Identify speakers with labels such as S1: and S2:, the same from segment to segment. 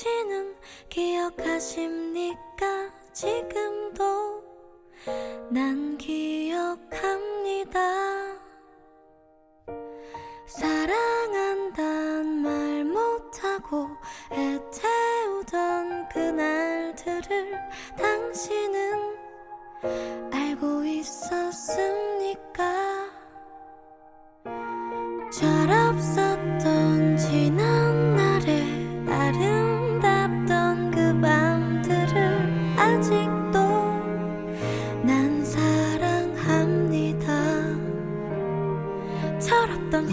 S1: 당신은 기억하십니까? 지금도 난 기억합니다. 사랑한단 말 못하고 애태우던 그날들을 당신은 알고 있었습니까? 저랑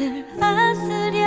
S1: 그 곁을 다스리